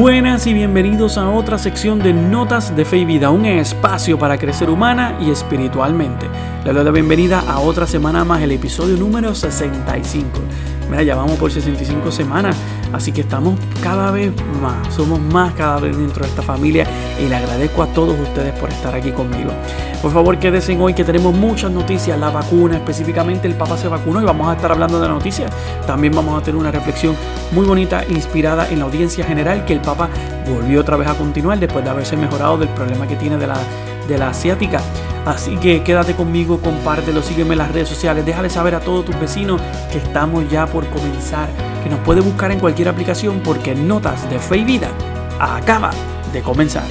Buenas y bienvenidos a otra sección de Notas de Fe y Vida, un espacio para crecer humana y espiritualmente. Le doy la bienvenida a otra semana más, el episodio número 65. Mira, ya vamos por 65 semanas, así que estamos cada vez más, somos más cada vez dentro de esta familia y le agradezco a todos ustedes por estar aquí conmigo. Por favor, quédense hoy que tenemos muchas noticias, la vacuna, específicamente el Papa se vacunó y vamos a estar hablando de la noticia. También vamos a tener una reflexión muy bonita, inspirada en la audiencia general, que el Papa volvió otra vez a continuar después de haberse mejorado del problema que tiene de la, de la asiática. Así que quédate conmigo, compártelo, sígueme en las redes sociales, déjale saber a todos tus vecinos que estamos ya por comenzar, que nos puede buscar en cualquier aplicación porque Notas de Fe y Vida acaba de comenzar.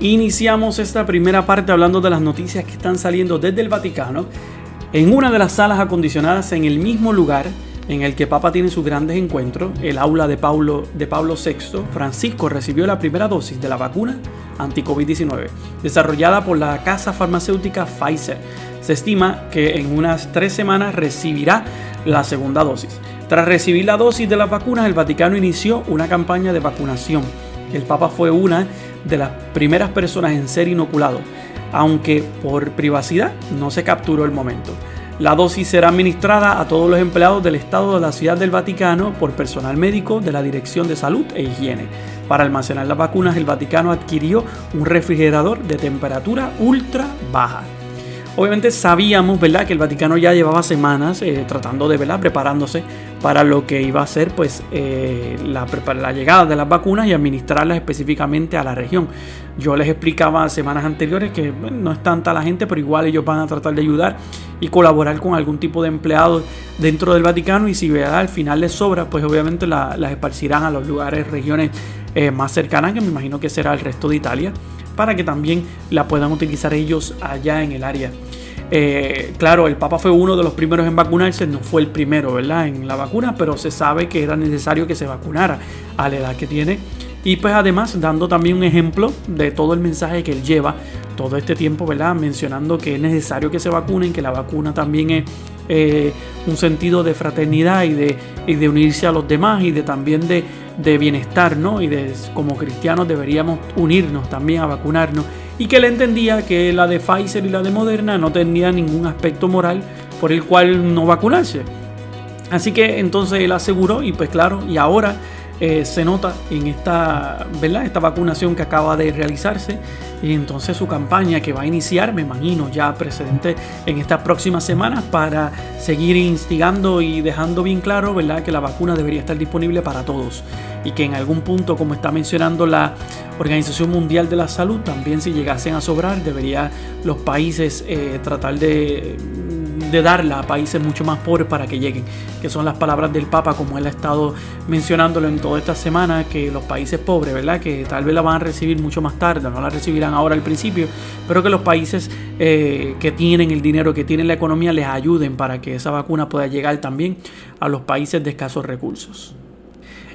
Iniciamos esta primera parte hablando de las noticias que están saliendo desde el Vaticano en una de las salas acondicionadas en el mismo lugar en el que Papa tiene sus grandes encuentros, el aula de Pablo, de Pablo VI, Francisco recibió la primera dosis de la vacuna anti-COVID-19, desarrollada por la casa farmacéutica Pfizer. Se estima que en unas tres semanas recibirá la segunda dosis. Tras recibir la dosis de las vacunas, el Vaticano inició una campaña de vacunación. El Papa fue una de las primeras personas en ser inoculado, aunque por privacidad no se capturó el momento. La dosis será administrada a todos los empleados del Estado de la Ciudad del Vaticano por personal médico de la Dirección de Salud e Higiene. Para almacenar las vacunas, el Vaticano adquirió un refrigerador de temperatura ultra baja. Obviamente sabíamos, ¿verdad?, que el Vaticano ya llevaba semanas eh, tratando de, ¿verdad?, preparándose para lo que iba a ser, pues, eh, la, la llegada de las vacunas y administrarlas específicamente a la región. Yo les explicaba semanas anteriores que no es tanta la gente, pero igual ellos van a tratar de ayudar y colaborar con algún tipo de empleado dentro del Vaticano y si al final les sobra, pues obviamente las esparcirán a los lugares, regiones eh, más cercanas, que me imagino que será el resto de Italia, para que también la puedan utilizar ellos allá en el área. Eh, claro, el Papa fue uno de los primeros en vacunarse, no fue el primero, ¿verdad? En la vacuna, pero se sabe que era necesario que se vacunara a la edad que tiene. Y pues además dando también un ejemplo de todo el mensaje que él lleva todo este tiempo, ¿verdad? Mencionando que es necesario que se vacunen, que la vacuna también es eh, un sentido de fraternidad y de, y de, unirse a los demás y de también de, de bienestar, ¿no? Y de como cristianos deberíamos unirnos también a vacunarnos y que él entendía que la de Pfizer y la de Moderna no tenía ningún aspecto moral por el cual no vacunarse. Así que entonces él aseguró y pues claro, y ahora eh, se nota en esta, ¿verdad? esta vacunación que acaba de realizarse y entonces su campaña que va a iniciar, me imagino, ya precedente en estas próximas semanas para seguir instigando y dejando bien claro ¿verdad? que la vacuna debería estar disponible para todos y que en algún punto, como está mencionando la Organización Mundial de la Salud, también si llegasen a sobrar, debería los países eh, tratar de de darla a países mucho más pobres para que lleguen, que son las palabras del Papa, como él ha estado mencionándolo en toda esta semana, que los países pobres, ¿verdad? Que tal vez la van a recibir mucho más tarde, no la recibirán ahora al principio, pero que los países eh, que tienen el dinero, que tienen la economía, les ayuden para que esa vacuna pueda llegar también a los países de escasos recursos.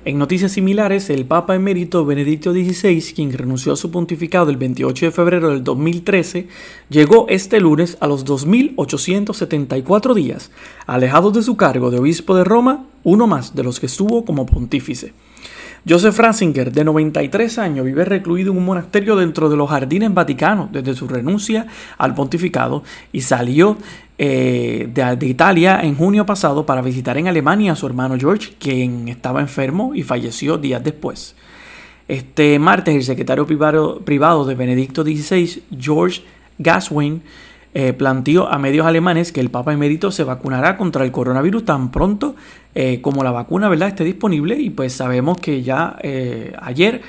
En noticias similares, el Papa emérito Benedicto XVI, quien renunció a su pontificado el 28 de febrero del 2013, llegó este lunes a los 2.874 días, alejado de su cargo de obispo de Roma, uno más de los que estuvo como pontífice. Joseph Ratzinger, de 93 años, vive recluido en un monasterio dentro de los jardines vaticanos desde su renuncia al pontificado y salió eh, de, Italia en junio pasado para visitar en Alemania a su hermano George, quien estaba enfermo y falleció días después. Este martes, el secretario privado, privado de Benedicto XVI, George Gaswin, eh, planteó a medios alemanes que el Papa emérito se vacunará contra el coronavirus tan pronto eh, como la vacuna ¿verdad? esté disponible y pues sabemos que ya eh, ayer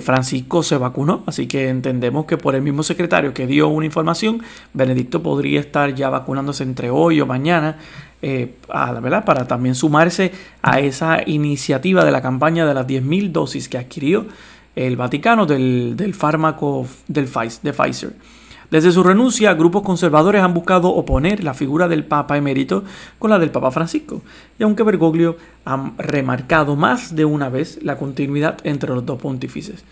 Francisco se vacunó, así que entendemos que por el mismo secretario que dio una información, Benedicto podría estar ya vacunándose entre hoy o mañana. ¿verdad? para también sumarse a esa iniciativa de la campaña de las 10.000 dosis que adquirió el Vaticano del, del fármaco del, de Pfizer. Desde su renuncia, grupos conservadores han buscado oponer la figura del Papa emérito con la del Papa Francisco, y aunque Bergoglio ha remarcado más de una vez la continuidad entre los dos pontífices.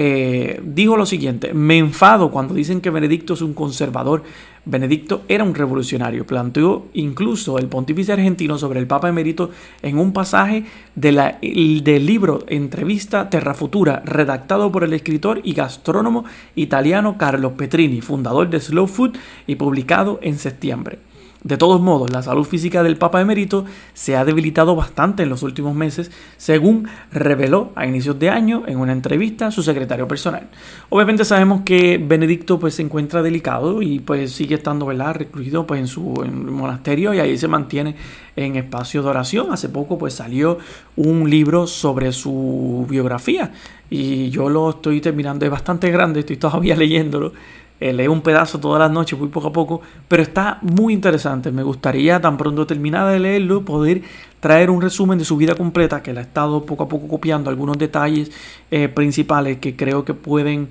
Eh, dijo lo siguiente, me enfado cuando dicen que Benedicto es un conservador. Benedicto era un revolucionario, planteó incluso el pontífice argentino sobre el Papa emérito en un pasaje de la, del libro Entrevista Terra Futura, redactado por el escritor y gastrónomo italiano Carlo Petrini, fundador de Slow Food y publicado en septiembre. De todos modos, la salud física del Papa emérito se ha debilitado bastante en los últimos meses, según reveló a inicios de año en una entrevista su secretario personal. Obviamente sabemos que Benedicto pues, se encuentra delicado y pues sigue estando ¿verdad? recluido pues, en su monasterio y ahí se mantiene en espacio de oración. Hace poco pues, salió un libro sobre su biografía y yo lo estoy terminando, es bastante grande, estoy todavía leyéndolo. Eh, un pedazo todas las noches, muy poco a poco, pero está muy interesante. Me gustaría, tan pronto terminada de leerlo, poder traer un resumen de su vida completa, que la he estado poco a poco copiando, algunos detalles eh, principales que creo que pueden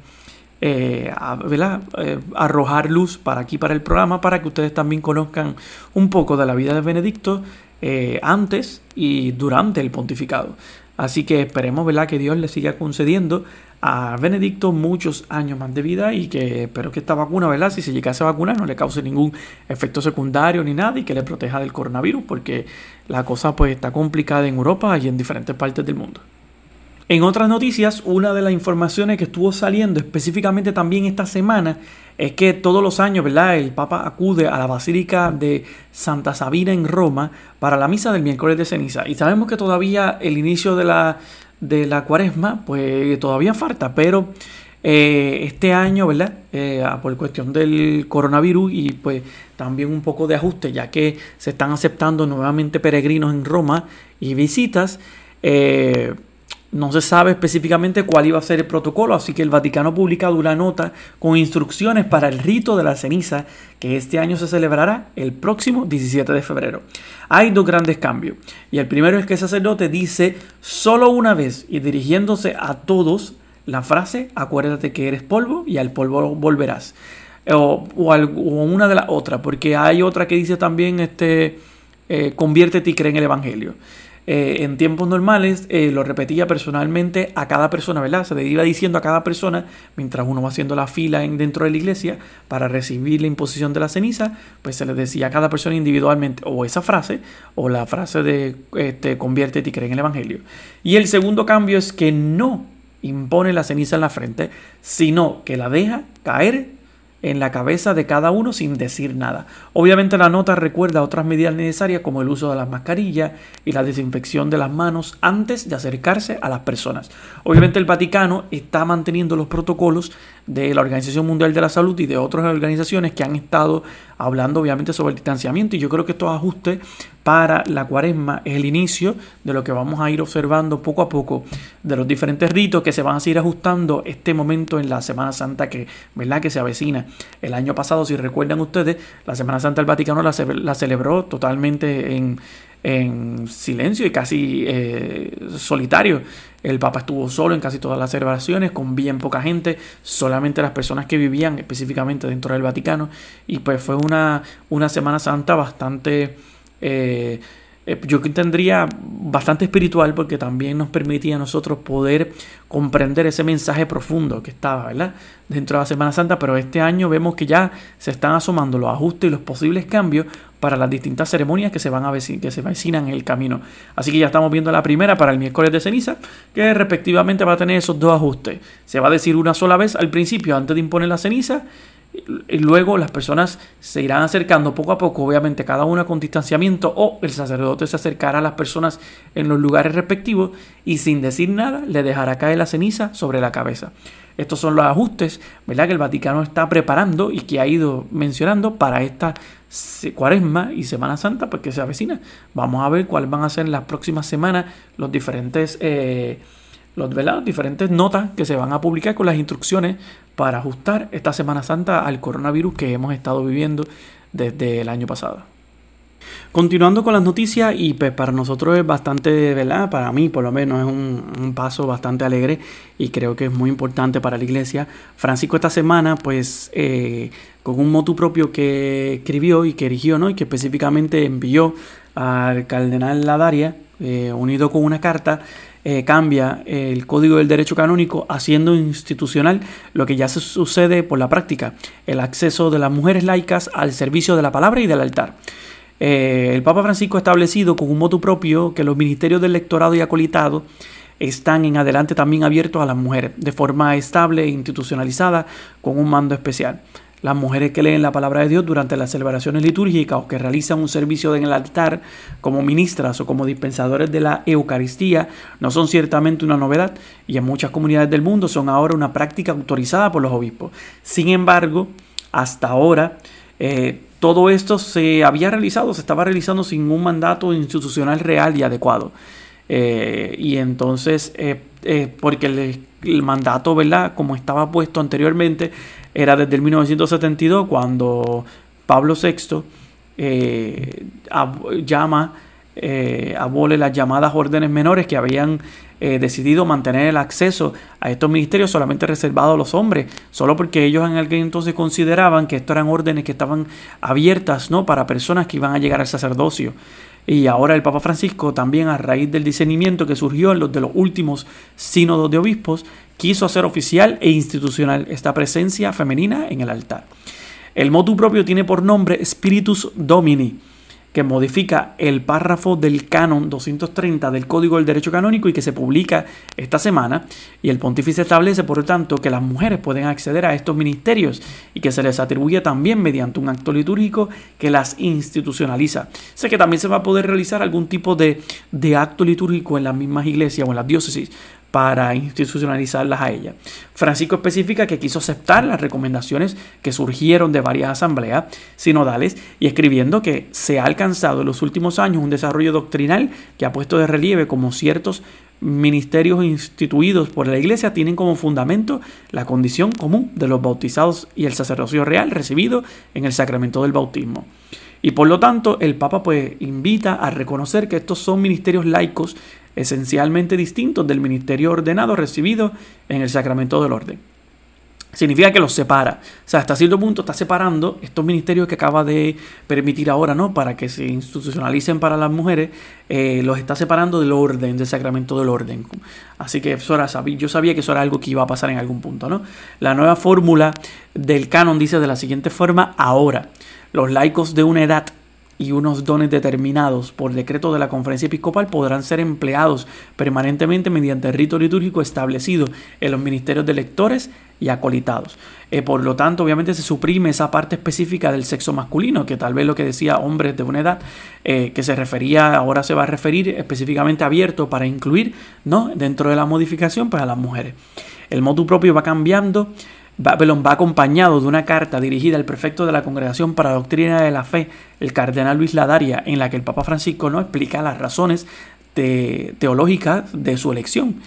eh, arrojar luz para aquí, para el programa, para que ustedes también conozcan un poco de la vida de Benedicto antes y durante el pontificado. Así que esperemos que Dios le siga concediendo a Benedicto muchos años más de vida y que espero que esta vacuna, ¿verdad? Si se llegase a vacunar, no le cause ningún efecto secundario ni nada y que le proteja del coronavirus, porque la cosa pues está complicada en Europa y en diferentes partes del mundo. En otras noticias, una de las informaciones que estuvo saliendo específicamente también esta semana es que todos los años, ¿verdad? El Papa acude a la Basílica de Santa Sabina en Roma para la misa del miércoles de ceniza. Y sabemos que todavía el inicio de la, de la cuaresma, pues todavía falta, pero eh, este año, ¿verdad? Eh, por cuestión del coronavirus y pues también un poco de ajuste, ya que se están aceptando nuevamente peregrinos en Roma y visitas. Eh, no se sabe específicamente cuál iba a ser el protocolo, así que el Vaticano ha publicado una nota con instrucciones para el rito de la ceniza que este año se celebrará el próximo 17 de febrero. Hay dos grandes cambios y el primero es que el sacerdote dice solo una vez y dirigiéndose a todos la frase acuérdate que eres polvo y al polvo volverás. O, una de las otras, porque hay otra que dice también este, eh, conviértete y cree en el Evangelio. Eh, en tiempos normales eh, lo repetía personalmente a cada persona, ¿verdad? Se le iba diciendo a cada persona mientras uno va haciendo la fila en, dentro de la iglesia para recibir la imposición de la ceniza, pues se le decía a cada persona individualmente o esa frase o la frase de este, conviértete y cree en el Evangelio. Y el segundo cambio es que no impone la ceniza en la frente, sino que la deja caer en la cabeza de cada uno sin decir nada. Obviamente la nota recuerda otras medidas necesarias como el uso de las mascarillas y la desinfección de las manos antes de acercarse a las personas. Obviamente el Vaticano está manteniendo los protocolos de la Organización Mundial de la Salud y de otras organizaciones que han estado hablando obviamente sobre el distanciamiento y yo creo que estos ajustes para la cuaresma es el inicio de lo que vamos a ir observando poco a poco de los diferentes ritos que se van a seguir ajustando este momento en la Semana Santa que, ¿verdad? que se avecina. El año pasado, si recuerdan ustedes, la Semana Santa del Vaticano la, la celebró totalmente en, en silencio y casi eh, solitario. El Papa estuvo solo en casi todas las celebraciones, con bien poca gente, solamente las personas que vivían específicamente dentro del Vaticano. Y pues fue una, una Semana Santa bastante... Eh, eh, yo tendría bastante espiritual porque también nos permitía a nosotros poder comprender ese mensaje profundo que estaba, ¿verdad? Dentro de la Semana Santa, pero este año vemos que ya se están asomando los ajustes y los posibles cambios para las distintas ceremonias que se van a que se vecinan en el camino. Así que ya estamos viendo la primera para el miércoles de ceniza, que respectivamente va a tener esos dos ajustes. Se va a decir una sola vez al principio antes de imponer la ceniza luego las personas se irán acercando poco a poco, obviamente cada una con distanciamiento, o el sacerdote se acercará a las personas en los lugares respectivos y sin decir nada le dejará caer la ceniza sobre la cabeza. Estos son los ajustes ¿verdad? que el Vaticano está preparando y que ha ido mencionando para esta cuaresma y Semana Santa, porque se avecina. Vamos a ver cuáles van a ser en las próximas semanas los diferentes... Eh, los, diferentes notas que se van a publicar con las instrucciones para ajustar esta Semana Santa al coronavirus que hemos estado viviendo desde el año pasado. Continuando con las noticias, y pues para nosotros es bastante, ¿verdad? Para mí, por lo menos, es un, paso bastante alegre y creo que es muy importante para la iglesia. Francisco, esta semana, pues, eh, con un motu propio que escribió y que erigió, ¿no? Y que específicamente envió al cardenal Ladaria, eh, unido con una carta, eh, cambia el Código del Derecho Canónico haciendo institucional lo que ya se sucede por la práctica, el acceso de las mujeres laicas al servicio de la palabra y del altar. Eh, el Papa Francisco ha establecido con un motu propio que los ministerios del lectorado y acolitado están en adelante también abiertos a las mujeres, de forma estable e institucionalizada, con un mando especial. Las mujeres que leen la palabra de Dios durante las celebraciones litúrgicas o que realizan un servicio en el altar como ministras o como dispensadores de la Eucaristía no son ciertamente una novedad y en muchas comunidades del mundo son ahora una práctica autorizada por los obispos. Sin embargo, hasta ahora eh, todo esto se había realizado, se estaba realizando sin un mandato institucional real y adecuado. Eh, y entonces, eh, porque el, el, mandato, ¿verdad? Como estaba puesto anteriormente, era desde el 1972 cuando Pablo VI eh, llama, eh, abole las llamadas órdenes menores que habían eh, decidido mantener el acceso a estos ministerios solamente reservado a los hombres, solo porque ellos en aquel entonces consideraban que estos eran órdenes que estaban abiertas ¿no? para personas que iban a llegar al sacerdocio. Y ahora el Papa Francisco también a raíz del discernimiento que surgió en los de los últimos sínodos de obispos, quiso hacer oficial e institucional esta presencia femenina en el altar. El motu propio tiene por nombre Spiritus Domini, que modifica el párrafo del canon 230 del Código del Derecho Canónico y que se publica esta semana. Y el pontífice establece, por lo tanto, que las mujeres pueden acceder a estos ministerios y que se les atribuye también mediante un acto litúrgico que las institucionaliza. Sé que también se va a poder realizar algún tipo de, de acto litúrgico en las mismas iglesias o en las diócesis, para institucionalizarlas a ella. Francisco especifica que quiso aceptar las recomendaciones que surgieron de varias asambleas sinodales y escribiendo que se ha alcanzado en los últimos años un desarrollo doctrinal que ha puesto de relieve como ciertos ministerios instituidos por la Iglesia tienen como fundamento la condición común de los bautizados y el sacerdocio real recibido en el sacramento del bautismo. Y por lo tanto, el Papa pues invita a reconocer que estos son ministerios laicos esencialmente distintos del ministerio ordenado recibido en el sacramento del orden. Significa que los separa. O sea, hasta cierto punto está separando estos ministerios que acaba de permitir ahora, ¿no? Para que se institucionalicen para las mujeres, eh, los está separando del orden, del sacramento del orden. Así que eso era, yo sabía que eso era algo que iba a pasar en algún punto, ¿no? La nueva fórmula del canon dice de la siguiente forma, ahora, los laicos de una edad y unos dones determinados por decreto de la conferencia episcopal podrán ser empleados permanentemente mediante el rito litúrgico establecido en los ministerios de lectores y acolitados. Eh, por lo tanto, obviamente se suprime esa parte específica del sexo masculino, que tal vez lo que decía hombres de una edad, eh, que se refería, ahora se va a referir específicamente abierto para incluir ¿no? dentro de la modificación para pues, las mujeres. El motu propio va cambiando Babylon va acompañado de una carta dirigida al prefecto de la Congregación para la Doctrina de la Fe, el cardenal Luis Ladaria, en la que el Papa Francisco no explica las razones teológicas de su elección.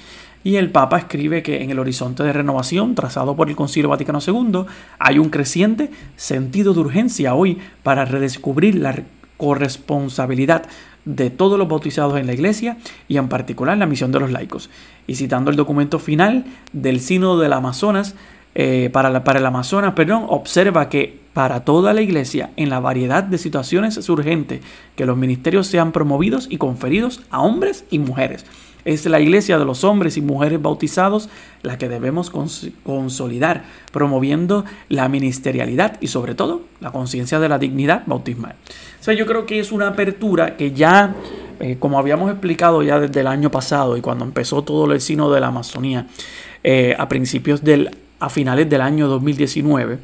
Y el Papa escribe que en el horizonte de renovación trazado por el Concilio Vaticano II hay un creciente sentido de urgencia hoy para redescubrir la corresponsabilidad de todos los bautizados en la Iglesia y en particular la misión de los laicos. Y citando el documento final del Sínodo del Amazonas, eh, para, para el Amazonas, perdón, observa que para toda la iglesia, en la variedad de situaciones es urgente que los ministerios sean promovidos y conferidos a hombres y mujeres. Es la iglesia de los hombres y mujeres bautizados la que debemos consolidar, promoviendo la ministerialidad y sobre todo la conciencia de la dignidad bautismal. O sea, yo creo que es una apertura que ya, eh, como habíamos explicado ya desde el año pasado y cuando empezó todo el sino de la Amazonía, eh, a principios del a finales del año 2019,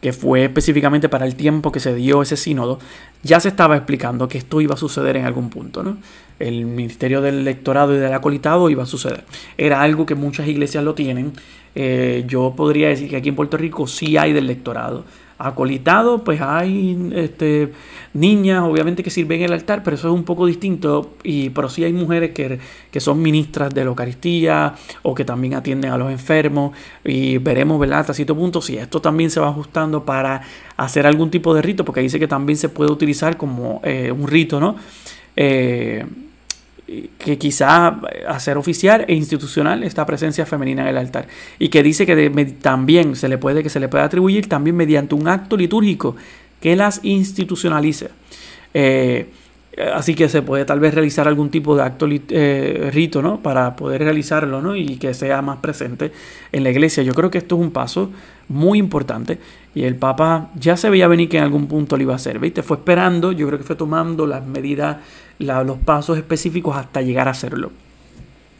que fue específicamente para el tiempo que se dio ese sínodo, ya se estaba explicando que esto iba a suceder en algún punto, ¿no? El ministerio del electorado y del acolitado iba a suceder. Era algo que muchas iglesias lo tienen. Eh, yo podría decir que aquí en Puerto Rico sí hay del electorado acolitado, pues hay este, niñas, obviamente, que sirven en el altar, pero eso es un poco distinto. Y, pero sí hay mujeres que, que son ministras de la Eucaristía o que también atienden a los enfermos. Y veremos, ¿verdad? Hasta cierto punto si esto también se va ajustando para hacer algún tipo de rito, porque dice que también se puede utilizar como eh, un rito, ¿no? Eh, que quizá hacer oficial e institucional esta presencia femenina en el altar y que dice que también se le puede que se le puede atribuir también mediante un acto litúrgico que las institucionalice. Eh, Eh, así que se puede tal vez realizar algún tipo de acto eh, rito, ¿no? Para poder realizarlo, ¿no? Y que sea más presente en la iglesia. Yo creo que esto es un paso muy importante y el Papa ya se veía venir que en algún punto lo iba a hacer, ¿viste? Fue esperando, yo creo que fue tomando las medidas, los pasos específicos hasta llegar a hacerlo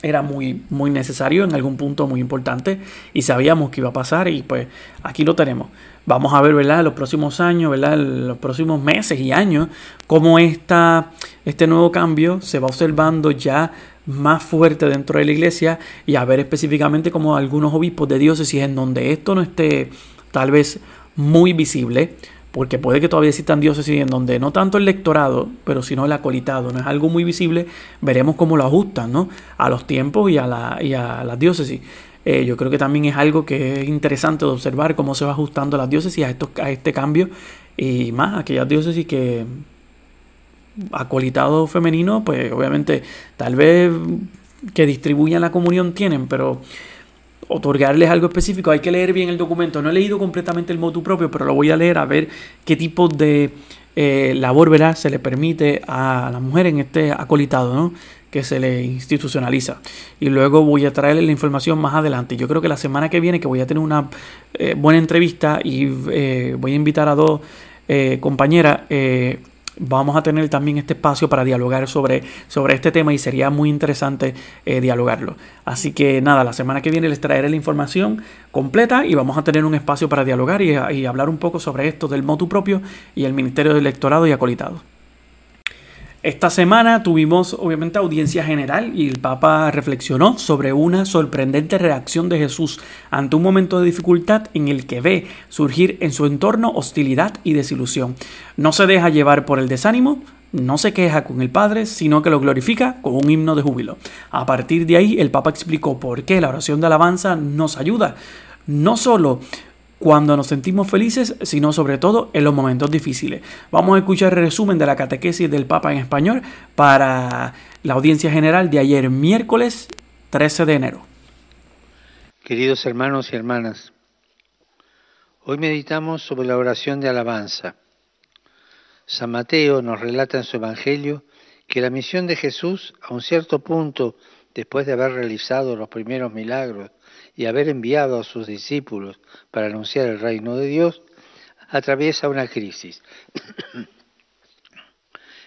era muy, muy necesario en algún punto muy importante y sabíamos que iba a pasar y pues aquí lo tenemos. Vamos a ver, ¿verdad? En los próximos años, ¿verdad? En los próximos meses y años, cómo esta, este nuevo cambio se va observando ya más fuerte dentro de la iglesia y a ver específicamente como algunos obispos de diócesis en donde esto no esté tal vez muy visible, porque puede que todavía existan diócesis en donde no tanto el lectorado, pero sino el acolitado, no es algo muy visible, veremos cómo lo ajustan ¿no? a los tiempos y a, la, y a las diócesis. Eh, yo creo que también es algo que es interesante de observar cómo se va ajustando las diócesis a, estos, a este cambio y más aquellas diócesis que acolitado femenino, pues obviamente tal vez que distribuyan la comunión tienen, pero otorgarles algo específico, hay que leer bien el documento. No he leído completamente el motu propio, pero lo voy a leer a ver qué tipo de eh, labor ¿verdad? se le permite a la mujer en este acolitado, ¿no? Que se le institucionaliza. Y luego voy a traerle la información más adelante. Yo creo que la semana que viene, que voy a tener una eh, buena entrevista y eh, voy a invitar a dos compañeras vamos a tener también este espacio para dialogar sobre, sobre este tema y sería muy interesante eh, dialogarlo. Así que nada, la semana que viene les traeré la información completa y vamos a tener un espacio para dialogar y, y hablar un poco sobre esto del motu propio y el Ministerio del Electorado y Acolitado. Esta semana tuvimos obviamente audiencia general y el Papa reflexionó sobre una sorprendente reacción de Jesús ante un momento de dificultad en el que ve surgir en su entorno hostilidad y desilusión. No se deja llevar por el desánimo, no se queja con el Padre, sino que lo glorifica con un himno de júbilo. A partir de ahí, el Papa explicó por qué la oración de alabanza nos ayuda no solo cuando nos sentimos felices, sino sobre todo en los momentos difíciles. Vamos a escuchar el resumen de la catequesis del Papa en español para la audiencia general de ayer miércoles 13 de enero. Queridos hermanos y hermanas, hoy meditamos sobre la oración de alabanza. San Mateo nos relata en su Evangelio que la misión de Jesús, a un cierto punto, después de haber realizado los primeros milagros y haber enviado a sus discípulos para anunciar el reino de Dios, atraviesa una crisis.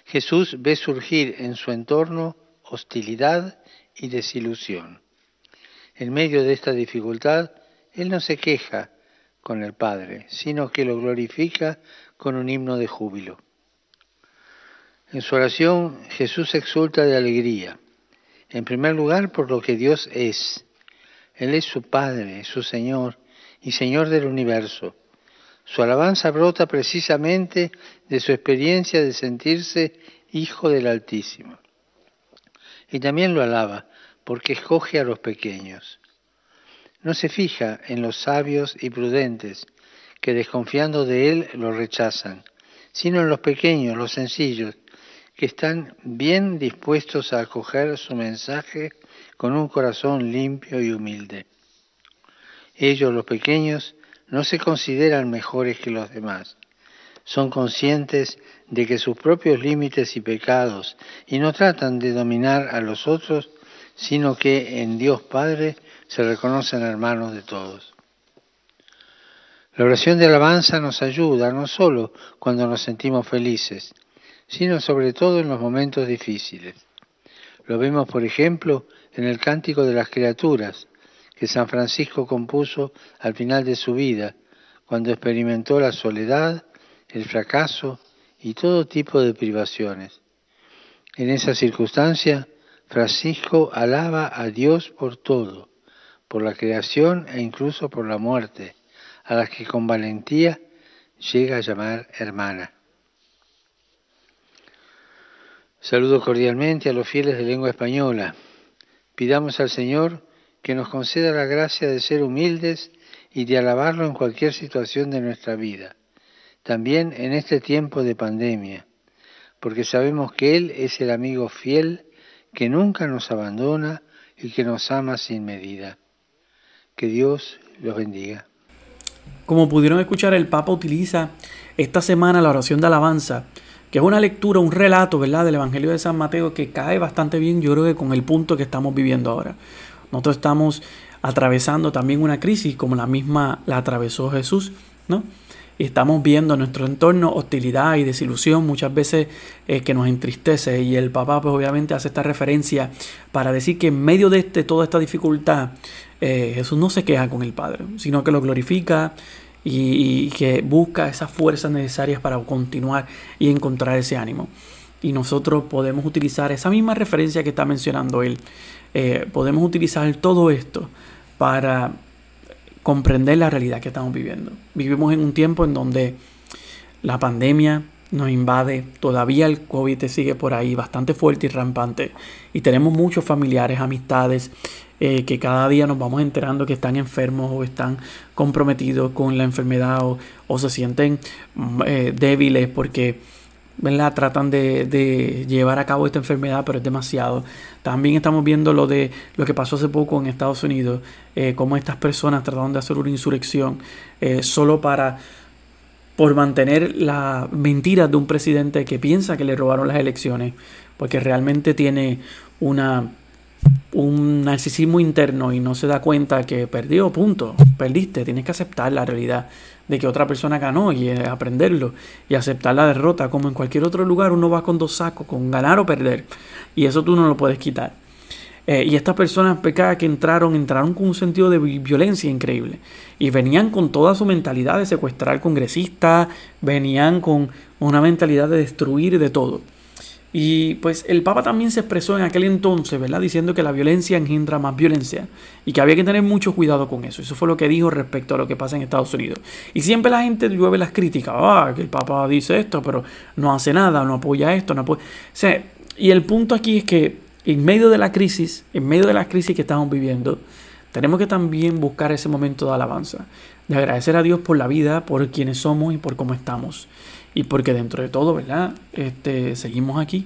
Jesús ve surgir en su entorno hostilidad y desilusión. En medio de esta dificultad, Él no se queja con el Padre, sino que lo glorifica con un himno de júbilo. En su oración, Jesús exulta de alegría, en primer lugar por lo que Dios es, él es su Padre, su Señor y Señor del universo. Su alabanza brota precisamente de su experiencia de sentirse Hijo del Altísimo. Y también lo alaba porque escoge a los pequeños. No se fija en los sabios y prudentes, que desconfiando de Él lo rechazan, sino en los pequeños, los sencillos, que están bien dispuestos a acoger su mensaje con un corazón limpio y humilde. Ellos, los pequeños, no se consideran mejores que los demás. Son conscientes de que sus propios límites y pecados y no tratan de dominar a los otros, sino que en Dios Padre se reconocen hermanos de todos. La oración de alabanza nos ayuda no solo cuando nos sentimos felices, sino sobre todo en los momentos difíciles. Lo vemos, por ejemplo, en el Cántico de las Criaturas, que San Francisco compuso al final de su vida, cuando experimentó la soledad, el fracaso y todo tipo de privaciones. En esa circunstancia, Francisco alaba a Dios por todo, por la creación e incluso por la muerte, a las que con valentía llega a llamar hermana. Saludo cordialmente a los fieles de lengua española. Pidamos al Señor que nos conceda la gracia de ser humildes y de alabarlo en cualquier situación de nuestra vida, también en este tiempo de pandemia, porque sabemos que Él es el amigo fiel que nunca nos abandona y que nos ama sin medida. Que Dios los bendiga. Como pudieron escuchar, el Papa utiliza esta semana la oración de alabanza que es una lectura, un relato, ¿verdad?, del Evangelio de San Mateo que cae bastante bien, yo creo que con el punto que estamos viviendo ahora. Nosotros estamos atravesando también una crisis como la misma la atravesó Jesús, ¿no? Y estamos viendo en nuestro entorno hostilidad y desilusión muchas veces eh, que nos entristece y el papá pues obviamente hace esta referencia para decir que en medio de este, toda esta dificultad eh, Jesús no se queja con el Padre, sino que lo glorifica, y, que busca esas fuerzas necesarias para continuar y encontrar ese ánimo. Y nosotros podemos utilizar esa misma referencia que está mencionando él. Eh, podemos utilizar todo esto para comprender la realidad que estamos viviendo. Vivimos en un tiempo en donde la pandemia nos invade, todavía el COVID sigue por ahí bastante fuerte y rampante y tenemos muchos familiares, amistades eh, que cada día nos vamos enterando que están enfermos o están comprometidos con la enfermedad o, se sienten mm, eh, débiles porque ¿verdad? tratan de, llevar a cabo esta enfermedad, pero es demasiado. También estamos viendo lo de lo que pasó hace poco en Estados Unidos, eh, cómo estas personas trataron de hacer una insurrección solo para por mantener la mentira de un presidente que piensa que le robaron las elecciones, porque realmente tiene una un narcisismo interno y no se da cuenta que perdió, punto, perdiste, tienes que aceptar la realidad de que otra persona ganó y aprenderlo y aceptar la derrota, como en cualquier otro lugar uno va con dos sacos, con ganar o perder, y eso tú no lo puedes quitar. Eh, y estas personas pecadas que entraron, entraron con un sentido de violencia increíble. Y venían con toda su mentalidad de secuestrar congresistas, venían con una mentalidad de destruir de todo. Y pues el Papa también se expresó en aquel entonces, ¿verdad? Diciendo que la violencia engendra más violencia y que había que tener mucho cuidado con eso. Eso fue lo que dijo respecto a lo que pasa en Estados Unidos. Y siempre la gente llueve las críticas. Ah, que el Papa dice esto, pero no hace nada, no apoya esto, no apoya... O sea, y el punto aquí es que en medio de la crisis, en medio de la crisis que estamos viviendo, tenemos que también buscar ese momento de alabanza, de agradecer a Dios por la vida, por quienes somos y por cómo estamos y porque dentro de todo, ¿verdad? Este, seguimos aquí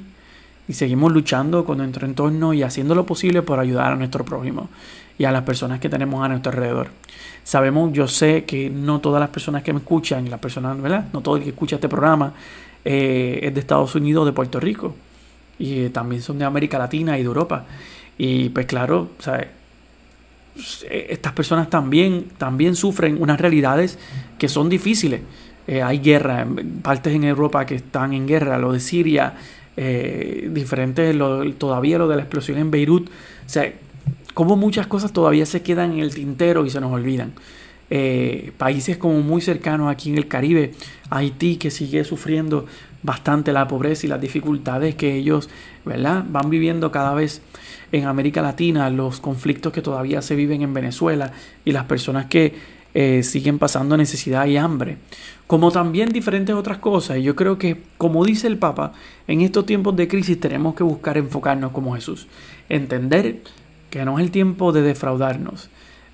y seguimos luchando con nuestro entorno y haciendo lo posible por ayudar a nuestro prójimo y a las personas que tenemos a nuestro alrededor. Sabemos, yo sé que no todas las personas que me escuchan, las personas, ¿verdad? No todo el que escucha este programa eh, es de Estados Unidos o de Puerto Rico. Y también son de América Latina y de Europa. Y pues claro, ¿sabes? estas personas también, también sufren unas realidades que son difíciles. Eh, hay guerra, partes en Europa que están en guerra, lo de Siria, eh, diferentes, todavía lo de la explosión en Beirut, o sea, como muchas cosas todavía se quedan en el tintero y se nos olvidan. Eh, países como muy cercanos aquí en el Caribe, Haití que sigue sufriendo bastante la pobreza y las dificultades que ellos ¿verdad? van viviendo cada vez en América Latina, los conflictos que todavía se viven en Venezuela y las personas que eh, siguen pasando necesidad y hambre, como también diferentes otras cosas. Y yo creo que, como dice el Papa, en estos tiempos de crisis tenemos que buscar enfocarnos como Jesús, entender que no es el tiempo de defraudarnos,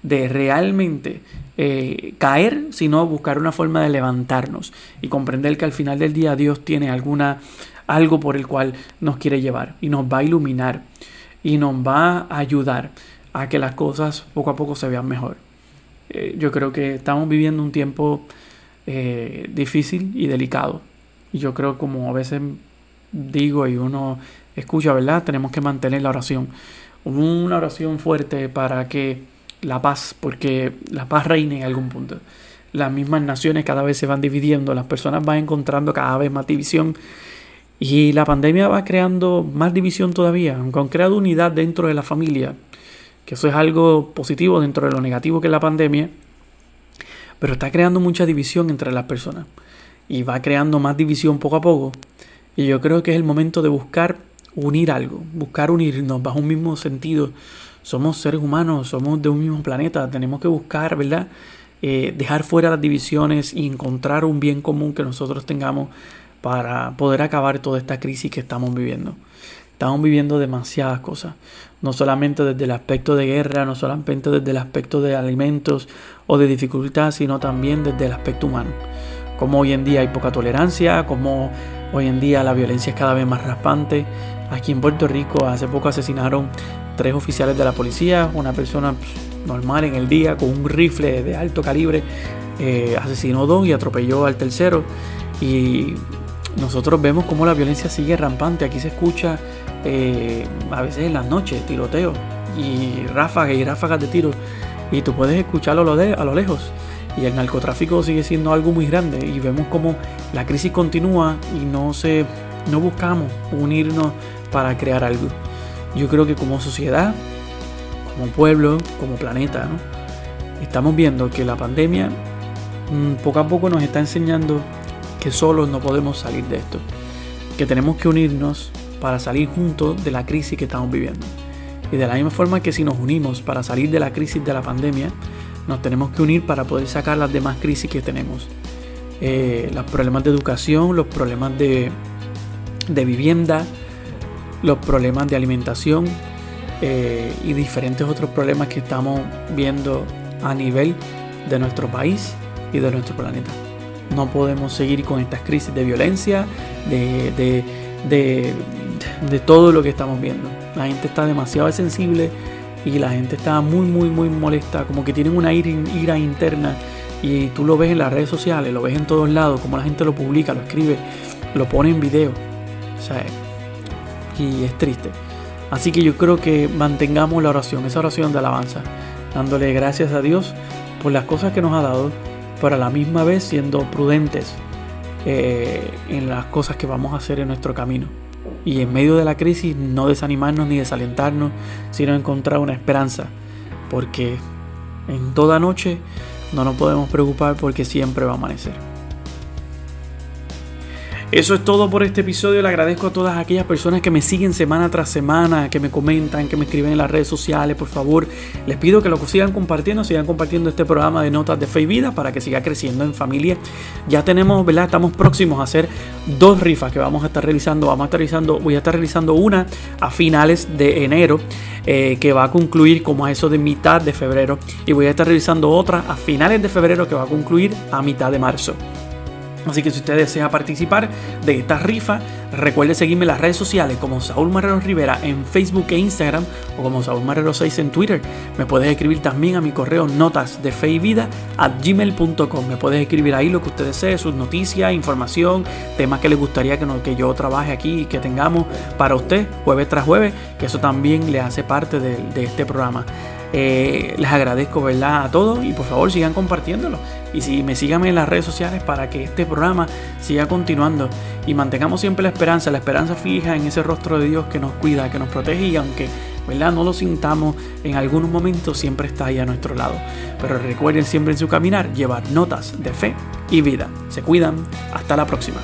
de realmente eh, caer, sino buscar una forma de levantarnos y comprender que al final del día Dios tiene alguna algo por el cual nos quiere llevar y nos va a iluminar y nos va a ayudar a que las cosas poco a poco se vean mejor. Eh, yo creo que estamos viviendo un tiempo eh, difícil y delicado. Y yo creo, como a veces digo y uno escucha, ¿verdad? Tenemos que mantener la oración. Una oración fuerte para que la paz, porque la paz reine en algún punto. Las mismas naciones cada vez se van dividiendo, las personas van encontrando cada vez más división y la pandemia va creando más división todavía, aunque han creado unidad dentro de la familia, que eso es algo positivo dentro de lo negativo que es la pandemia, pero está creando mucha división entre las personas y va creando más división poco a poco. Y yo creo que es el momento de buscar unir algo, buscar unirnos bajo un mismo sentido. Somos seres humanos, somos de un mismo planeta, tenemos que buscar, ¿verdad? Eh, dejar fuera las divisiones y encontrar un bien común que nosotros tengamos para poder acabar toda esta crisis que estamos viviendo. Estamos viviendo demasiadas cosas, no solamente desde el aspecto de guerra, no solamente desde el aspecto de alimentos o de dificultad, sino también desde el aspecto humano. Como hoy en día hay poca tolerancia, como hoy en día la violencia es cada vez más raspante. Aquí en Puerto Rico hace poco asesinaron tres oficiales de la policía, una persona pues, normal en el día con un rifle de alto calibre, eh, asesinó dos y atropelló al tercero. Y nosotros vemos cómo la violencia sigue rampante. Aquí se escucha eh, a veces en las noches tiroteo y ráfagas y ráfagas de tiro. Y tú puedes escucharlo a lo, de, a lo lejos. Y el narcotráfico sigue siendo algo muy grande. Y vemos cómo la crisis continúa y no, se, no buscamos unirnos para crear algo. Yo creo que como sociedad, como pueblo, como planeta, estamos viendo que la pandemia mm, poco a poco nos está enseñando que solos no podemos salir de esto, que tenemos que unirnos para salir juntos de la crisis que estamos viviendo. Y de la misma forma que si nos unimos para salir de la crisis de la pandemia, nos tenemos que unir para poder sacar las demás crisis que tenemos. Eh, los problemas de educación, los problemas de, de vivienda, los problemas de alimentación eh, y diferentes otros problemas que estamos viendo a nivel de nuestro país y de nuestro planeta. No podemos seguir con estas crisis de violencia, de, de, todo lo que estamos viendo. La gente está demasiado sensible y la gente está muy, muy, muy molesta, como que tienen una ira, ira interna y tú lo ves en las redes sociales, lo ves en todos lados, como la gente lo publica, lo escribe, lo pone en video. O sea, y es triste. Así que yo creo que mantengamos la oración, esa oración de alabanza, dándole gracias a Dios por las cosas que nos ha dado pero a la misma vez siendo prudentes eh, en las cosas que vamos a hacer en nuestro camino. Y en medio de la crisis no desanimarnos ni desalentarnos, sino encontrar una esperanza, porque en toda noche no nos podemos preocupar porque siempre va a amanecer. Eso es todo por este episodio. Le agradezco a todas aquellas personas que me siguen semana tras semana, que me comentan, que me escriben en las redes sociales. Por favor, les pido que lo sigan compartiendo, sigan compartiendo este programa de notas de fe y vida para que siga creciendo en familia. Ya tenemos, ¿verdad? Estamos próximos a hacer dos rifas que vamos a estar realizando. Vamos a estar realizando, voy a estar realizando una a finales de enero. Eh, que va a concluir como a eso de mitad de febrero y voy a estar realizando otra a finales de febrero que va a concluir a mitad de marzo. Así que si usted desea participar de esta rifa, recuerde seguirme en las redes sociales como Saúl Marrero Rivera en Facebook e Instagram o como Saúl Marrero 6 en Twitter. Me puedes escribir también a mi correo notas de fe y vida at gmail.com. Me puedes escribir ahí lo que usted desee, sus noticias, información, temas que le gustaría que, que yo trabaje aquí y que tengamos para usted jueves tras jueves, que eso también le hace parte de este programa. Eh, les agradezco ¿verdad? a todos y por favor sigan compartiéndolo. Y si me sigan en las redes sociales para que este programa siga continuando y mantengamos siempre la esperanza, la esperanza fija en ese rostro de Dios que nos cuida, que nos protege y aunque ¿verdad? no lo sintamos en algunos momentos, siempre está ahí a nuestro lado. Pero recuerden siempre en su caminar llevar notas de fe y vida. Se cuidan. Hasta la próxima.